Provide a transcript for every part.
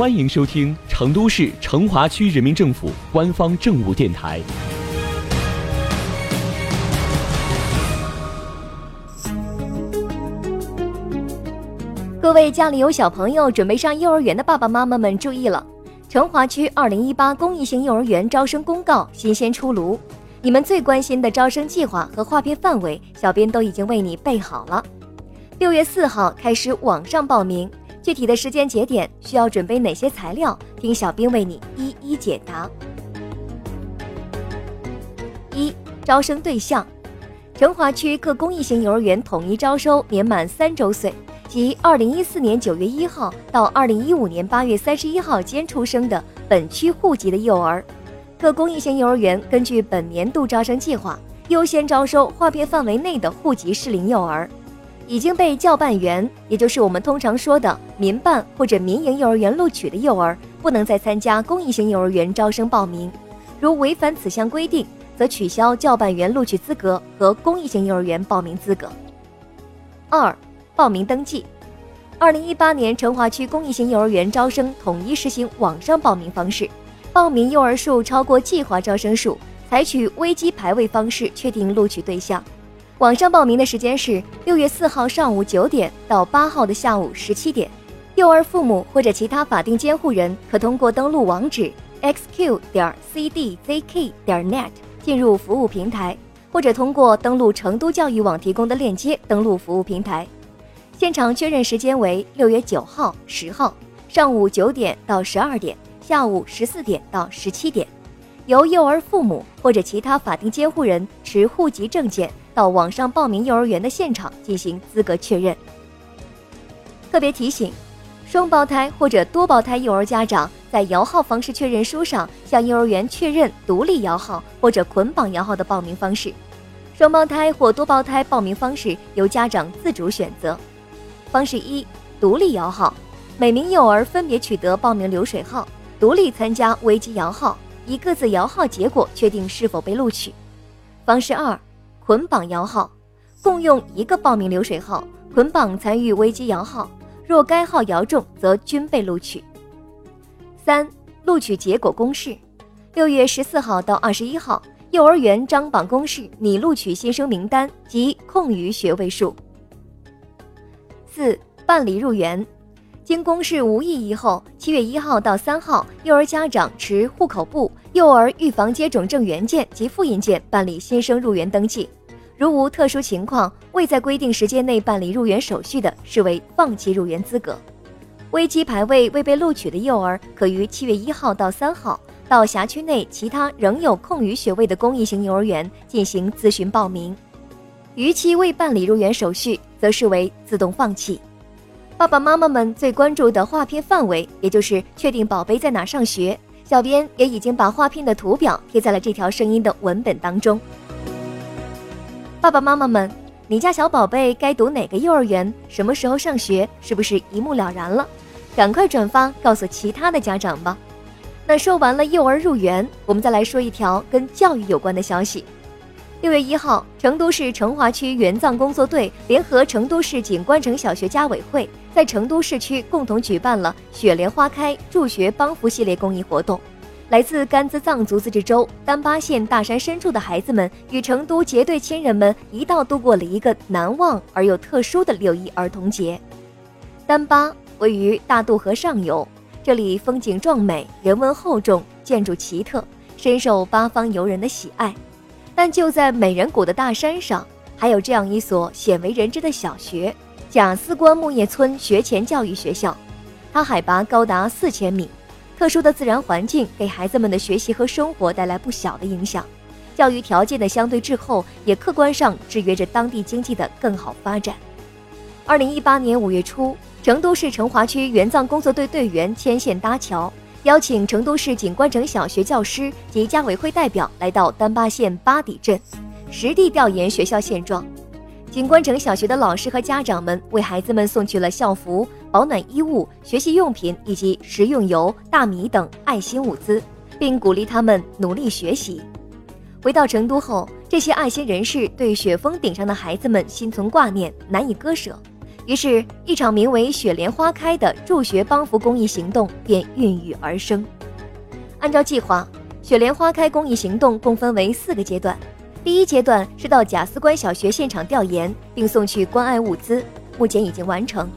欢迎收听成都市成华区人民政府官方政务电台。各位家里有小朋友准备上幼儿园的爸爸妈妈们注意了！成华区二零一八公益性幼儿园招生公告新鲜出炉，你们最关心的招生计划和划片范围，小编都已经为你备好了。六月四号开始网上报名，具体的时间节点需要准备哪些材料，听小编为你一一解答。一、招生对象：成华区各公益性幼儿园统一招收年满三周岁。即二零一四年九月一号到二零一五年八月三十一号间出生的本区户籍的幼儿，各公益性幼儿园根据本年度招生计划，优先招收划片范围内的户籍适龄幼儿。已经被教办员，也就是我们通常说的民办或者民营幼儿园录取的幼儿，不能再参加公益性幼儿园招生报名。如违反此项规定，则取消教办员录取资格和公益性幼儿园报名资格。二。报名登记，二零一八年成华区公益性幼儿园招生统一实行网上报名方式，报名幼儿数超过计划招生数，采取危机排位方式确定录取对象。网上报名的时间是六月四号上午九点到八号的下午十七点。幼儿父母或者其他法定监护人可通过登录网址 xq 点 cdzk 点 net 进入服务平台，或者通过登录成都教育网提供的链接登录服务平台。现场确认时间为六月九号、十号上午九点到十二点，下午十四点到十七点，由幼儿父母或者其他法定监护人持户籍证件到网上报名幼儿园的现场进行资格确认。特别提醒：双胞胎或者多胞胎幼儿家长在摇号方式确认书上向幼儿园确认独立摇号或者捆绑摇号的报名方式。双胞胎或多胞胎报名方式由家长自主选择。方式一：独立摇号，每名幼儿分别取得报名流水号，独立参加危机摇号，以各自摇号结果确定是否被录取。方式二：捆绑摇号，共用一个报名流水号，捆绑参与危机摇号，若该号摇中，则均被录取。三、录取结果公示：六月十四号到二十一号，幼儿园张榜公示拟录取新生名单及空余学位数。四、办理入园，经公示无异议后，七月一号到三号，幼儿家长持户口簿、幼儿预防接种证原件及复印件办理新生入园登记。如无特殊情况，未在规定时间内办理入园手续的，视为放弃入园资格。危机排位未被录取的幼儿，可于七月一号到三号到辖区内其他仍有空余学位的公益性幼儿园进行咨询报名。逾期未办理入园手续。则视为自动放弃。爸爸妈妈们最关注的划片范围，也就是确定宝贝在哪上学，小编也已经把划片的图表贴在了这条声音的文本当中。爸爸妈妈们，你家小宝贝该读哪个幼儿园，什么时候上学，是不是一目了然了？赶快转发告诉其他的家长吧。那说完了幼儿入园，我们再来说一条跟教育有关的消息。六月一号，成都市成华区援藏工作队联合成都市景观城小学家委会，在成都市区共同举办了“雪莲花开，助学帮扶”系列公益活动。来自甘孜藏族自治州丹巴县大山深处的孩子们，与成都结对亲人们一道度过了一个难忘而又特殊的六一儿童节。丹巴位于大渡河上游，这里风景壮美，人文厚重，建筑奇特，深受八方游人的喜爱。但就在美人谷的大山上，还有这样一所鲜为人知的小学——贾思关木叶村学前教育学校。它海拔高达四千米，特殊的自然环境给孩子们的学习和生活带来不小的影响。教育条件的相对滞后，也客观上制约着当地经济的更好发展。二零一八年五月初，成都市成华区援藏工作队队员牵线搭桥。邀请成都市景观城小学教师及家委会代表来到丹巴县巴底镇，实地调研学校现状。景观城小学的老师和家长们为孩子们送去了校服、保暖衣物、学习用品以及食用油、大米等爱心物资，并鼓励他们努力学习。回到成都后，这些爱心人士对雪峰顶上的孩子们心存挂念，难以割舍。于是，一场名为“雪莲花开”的助学帮扶公益行动便孕育而生。按照计划，“雪莲花开”公益行动共分为四个阶段。第一阶段是到贾思关小学现场调研，并送去关爱物资，目前已经完成。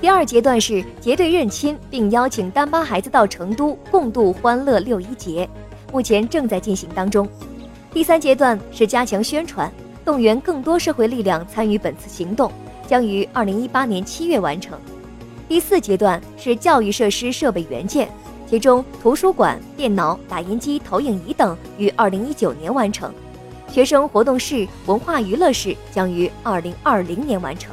第二阶段是结对认亲，并邀请丹巴孩子到成都共度欢乐六一节，目前正在进行当中。第三阶段是加强宣传，动员更多社会力量参与本次行动，将于二零一八年七月完成。第四阶段是教育设施设备援建，其中图书馆、电脑、打印机、投影仪等于二零一九年完成。学生活动室、文化娱乐室将于二零二零年完成。